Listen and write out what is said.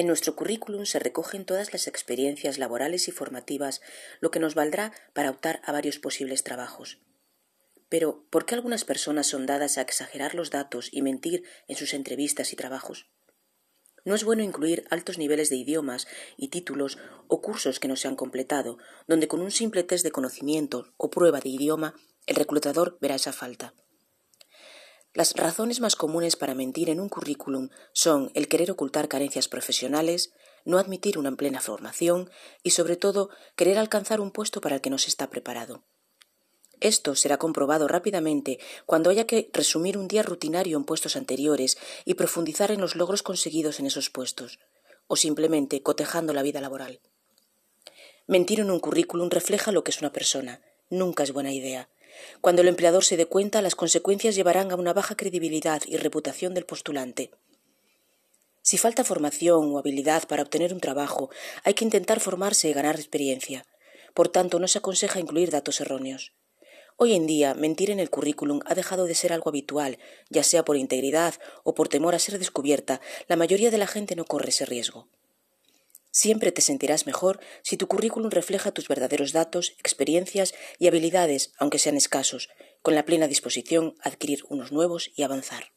En nuestro currículum se recogen todas las experiencias laborales y formativas, lo que nos valdrá para optar a varios posibles trabajos. Pero, ¿por qué algunas personas son dadas a exagerar los datos y mentir en sus entrevistas y trabajos? No es bueno incluir altos niveles de idiomas y títulos o cursos que no se han completado, donde con un simple test de conocimiento o prueba de idioma el reclutador verá esa falta. Las razones más comunes para mentir en un currículum son el querer ocultar carencias profesionales, no admitir una plena formación y, sobre todo, querer alcanzar un puesto para el que no se está preparado. Esto será comprobado rápidamente cuando haya que resumir un día rutinario en puestos anteriores y profundizar en los logros conseguidos en esos puestos, o simplemente cotejando la vida laboral. Mentir en un currículum refleja lo que es una persona. Nunca es buena idea. Cuando el empleador se dé cuenta, las consecuencias llevarán a una baja credibilidad y reputación del postulante. Si falta formación o habilidad para obtener un trabajo, hay que intentar formarse y ganar experiencia. Por tanto, no se aconseja incluir datos erróneos. Hoy en día, mentir en el currículum ha dejado de ser algo habitual, ya sea por integridad o por temor a ser descubierta, la mayoría de la gente no corre ese riesgo. Siempre te sentirás mejor si tu currículum refleja tus verdaderos datos, experiencias y habilidades, aunque sean escasos, con la plena disposición a adquirir unos nuevos y avanzar.